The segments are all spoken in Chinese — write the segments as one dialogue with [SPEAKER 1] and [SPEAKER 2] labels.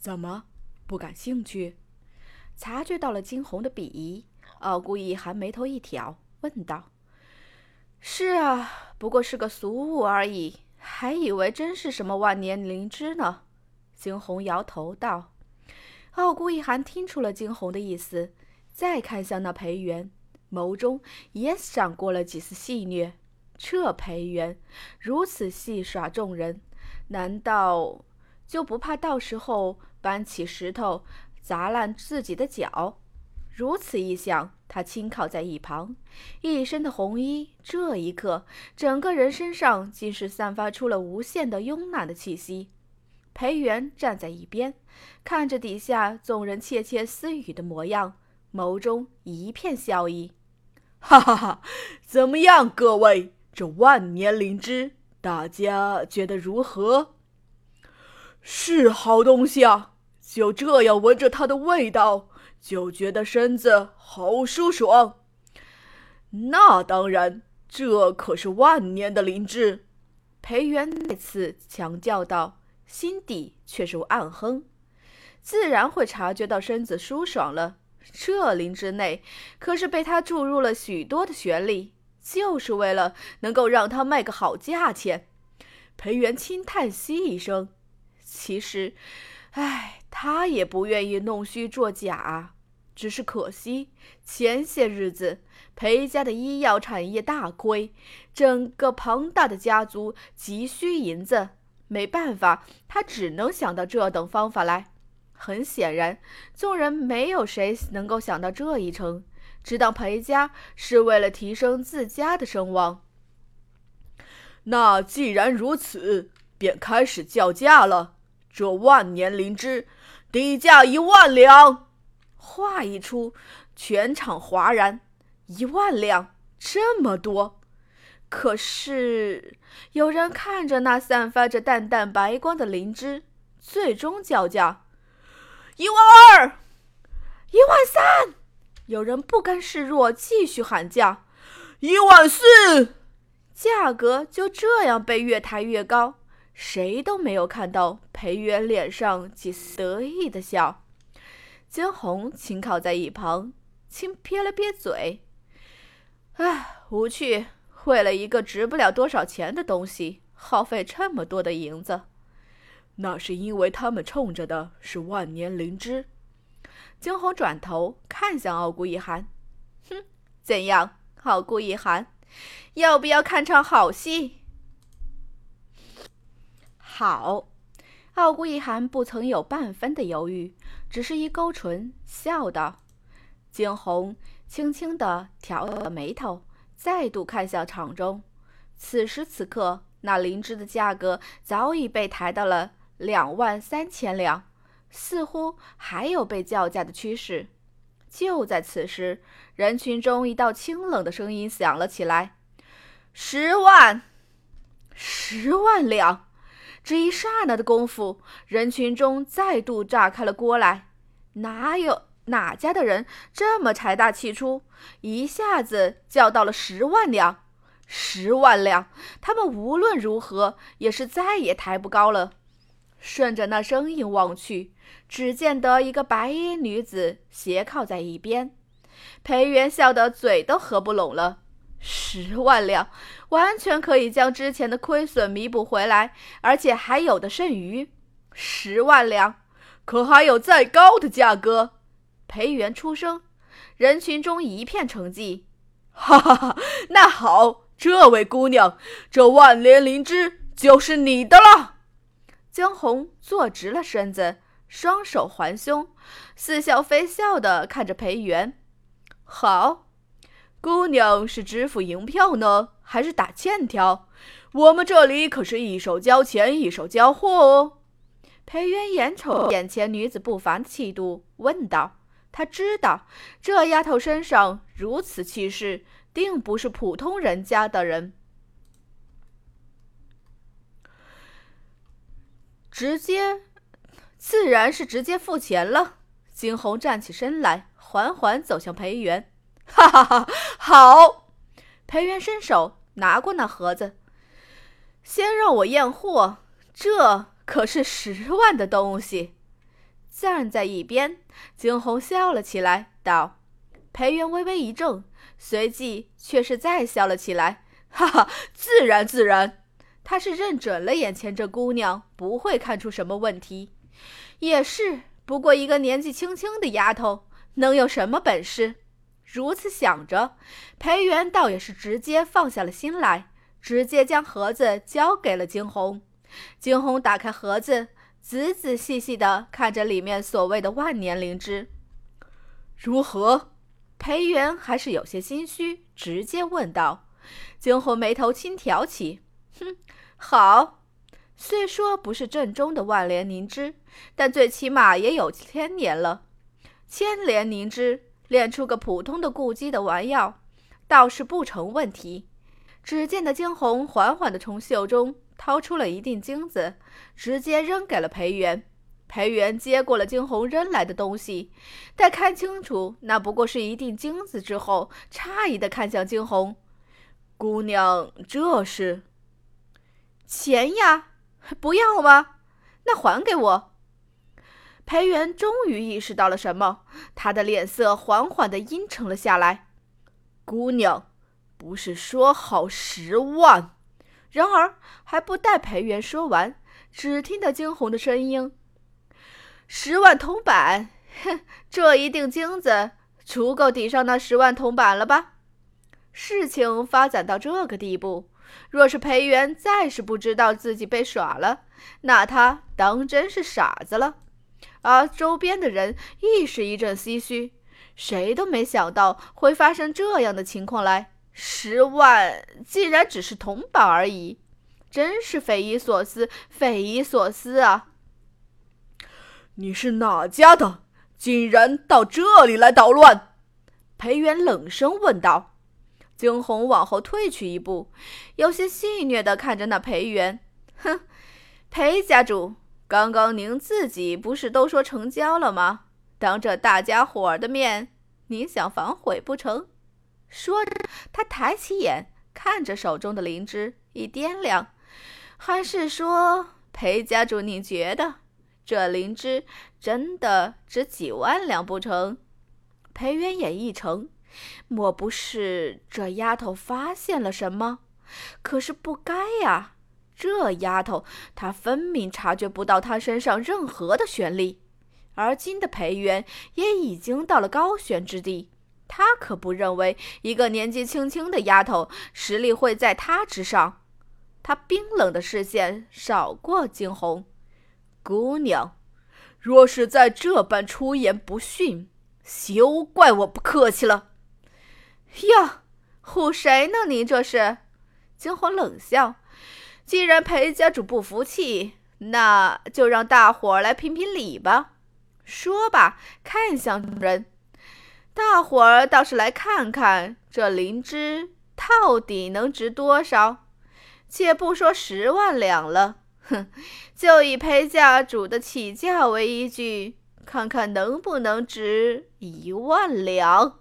[SPEAKER 1] 怎么，不感兴趣？察觉到了惊鸿的鄙夷，傲孤一寒眉头一挑，问道：“是啊，不过是个俗物而已，还以为真是什么万年灵芝呢。”惊鸿摇头道。傲孤一寒听出了惊鸿的意思，再看向那裴元，眸中也闪过了几丝戏谑。这裴元如此戏耍众人，难道就不怕到时候搬起石头？砸烂自己的脚，如此一想，他轻靠在一旁，一身的红衣，这一刻，整个人身上竟是散发出了无限的慵懒的气息。裴元站在一边，看着底下众人窃窃私语的模样，眸中一片笑意。
[SPEAKER 2] 哈哈哈，怎么样，各位？这万年灵芝，大家觉得如何？是好东西啊！就这样闻着它的味道，就觉得身子好舒爽。那当然，这可是万年的灵芝。
[SPEAKER 1] 裴元再次强调道，心底却是暗哼，自然会察觉到身子舒爽了。这灵芝内可是被他注入了许多的玄力，就是为了能够让他卖个好价钱。裴元轻叹息一声，其实。唉，他也不愿意弄虚作假，只是可惜前些日子裴家的医药产业大亏，整个庞大的家族急需银子，没办法，他只能想到这等方法来。很显然，众人没有谁能够想到这一层，只当裴家是为了提升自家的声望。
[SPEAKER 2] 那既然如此，便开始叫价了。这万年灵芝，底价一万两。
[SPEAKER 1] 话一出，全场哗然。一万两，这么多！可是有人看着那散发着淡淡白光的灵芝，最终叫价：
[SPEAKER 2] 一万二，
[SPEAKER 1] 一万三。有人不甘示弱，继续喊价：
[SPEAKER 2] 一万四。
[SPEAKER 1] 价格就这样被越抬越高。谁都没有看到裴元脸上几丝得意的笑。惊鸿轻靠在一旁，轻撇了撇嘴：“唉，无趣。为了一个值不了多少钱的东西，耗费这么多的银子，
[SPEAKER 2] 那是因为他们冲着的是万年灵芝。”
[SPEAKER 1] 惊鸿转头看向傲孤一寒：“哼，怎样，傲孤一寒，要不要看场好戏？”好，傲孤一寒不曾有半分的犹豫，只是一勾唇，笑道：“惊鸿，轻轻地挑了眉头，再度看向场中。此时此刻，那灵芝的价格早已被抬到了两万三千两，似乎还有被叫价的趋势。就在此时，人群中一道清冷的声音响了起来：“十万，十万两！”只一刹那的功夫，人群中再度炸开了锅来。哪有哪家的人这么财大气粗，一下子叫到了十万两？十万两，他们无论如何也是再也抬不高了。顺着那声音望去，只见得一个白衣女子斜靠在一边。裴元笑得嘴都合不拢了。十万两，完全可以将之前的亏损弥补回来，而且还有的剩余。十万两，可还有再高的价格？裴元出声，人群中一片沉寂。
[SPEAKER 2] 哈哈哈，那好，这位姑娘，这万年灵芝就是你的了。
[SPEAKER 1] 江红坐直了身子，双手环胸，似笑非笑的看着裴元。好。
[SPEAKER 2] 姑娘是支付银票呢，还是打欠条？我们这里可是一手交钱一手交货哦。
[SPEAKER 1] 裴元眼瞅眼前女子不凡的气度，问道：“他知道这丫头身上如此气势，定不是普通人家的人。”直接，自然是直接付钱了。惊鸿站起身来，缓缓走向裴元。
[SPEAKER 2] 哈哈哈！好，
[SPEAKER 1] 裴元伸手拿过那盒子，先让我验货，这可是十万的东西。站在一边。惊鸿笑了起来，道：“裴元微微一怔，随即却是再笑了起来，
[SPEAKER 2] 哈哈，自然自然。
[SPEAKER 1] 他是认准了眼前这姑娘不会看出什么问题。也是，不过一个年纪轻轻的丫头，能有什么本事？如此想着，裴元倒也是直接放下了心来，直接将盒子交给了惊鸿。惊鸿打开盒子。仔仔细细地看着里面所谓的万年灵芝，
[SPEAKER 2] 如何？
[SPEAKER 1] 裴元还是有些心虚，直接问道。惊鸿眉头轻挑起，哼，好。虽说不是正宗的万年灵芝，但最起码也有千年了。千年灵芝炼出个普通的固基的丸药，倒是不成问题。只见的惊鸿缓缓地从袖中。掏出了一锭金子，直接扔给了裴元。裴元接过了惊鸿扔来的东西，待看清楚那不过是一锭金子之后，诧异的看向惊鸿：“
[SPEAKER 2] 姑娘，这是
[SPEAKER 1] 钱呀？不要吗？那还给我。”裴元终于意识到了什么，他的脸色缓缓的阴沉了下来。
[SPEAKER 2] “姑娘，不是说好十万？”
[SPEAKER 1] 然而，还不待裴元说完，只听得惊鸿的声音：“十万铜板，哼，这一锭金子足够抵上那十万铜板了吧？”事情发展到这个地步，若是裴元再是不知道自己被耍了，那他当真是傻子了。而周边的人亦是一阵唏嘘，谁都没想到会发生这样的情况来。十万竟然只是铜板而已，真是匪夷所思，匪夷所思啊！
[SPEAKER 2] 你是哪家的？竟然到这里来捣乱？
[SPEAKER 1] 裴元冷声问道。惊鸿往后退去一步，有些戏谑的看着那裴元，哼，裴家主，刚刚您自己不是都说成交了吗？当着大家伙儿的面，您想反悔不成？说着，他抬起眼看着手中的灵芝，一掂量，还是说：“裴家主，你觉得这灵芝真的值几万两不成？”裴元也一沉，莫不是这丫头发现了什么？可是不该呀，这丫头她分明察觉不到她身上任何的玄力，而今的裴元也已经到了高悬之地。他可不认为一个年纪轻轻的丫头实力会在他之上。他冰冷的视线扫过惊鸿，
[SPEAKER 2] 姑娘，若是在这般出言不逊，休怪我不客气了。
[SPEAKER 1] 呀，唬谁呢？你这是？惊鸿冷笑。既然裴家主不服气，那就让大伙儿来评评理吧。说罢，看向人。大伙儿倒是来看看这灵芝到底能值多少。且不说十万两了，哼，就以裴家主的起价为依据，看看能不能值一万两。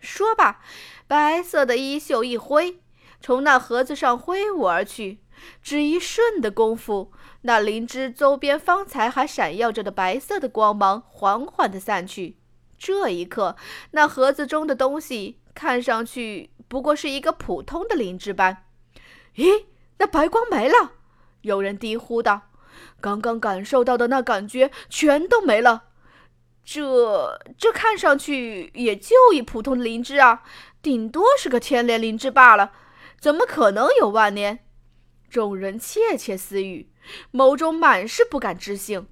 [SPEAKER 1] 说罢，白色的衣袖一挥，从那盒子上挥舞而去。只一瞬的功夫，那灵芝周边方才还闪耀着的白色的光芒缓缓地散去。这一刻，那盒子中的东西看上去不过是一个普通的灵芝般。
[SPEAKER 2] 咦，那白光没了！有人低呼道：“刚刚感受到的那感觉全都没了。
[SPEAKER 1] 这这看上去也就一普通的灵芝啊，顶多是个千年灵芝罢了，怎么可能有万年？”众人窃窃私语，眸中满是不敢置信。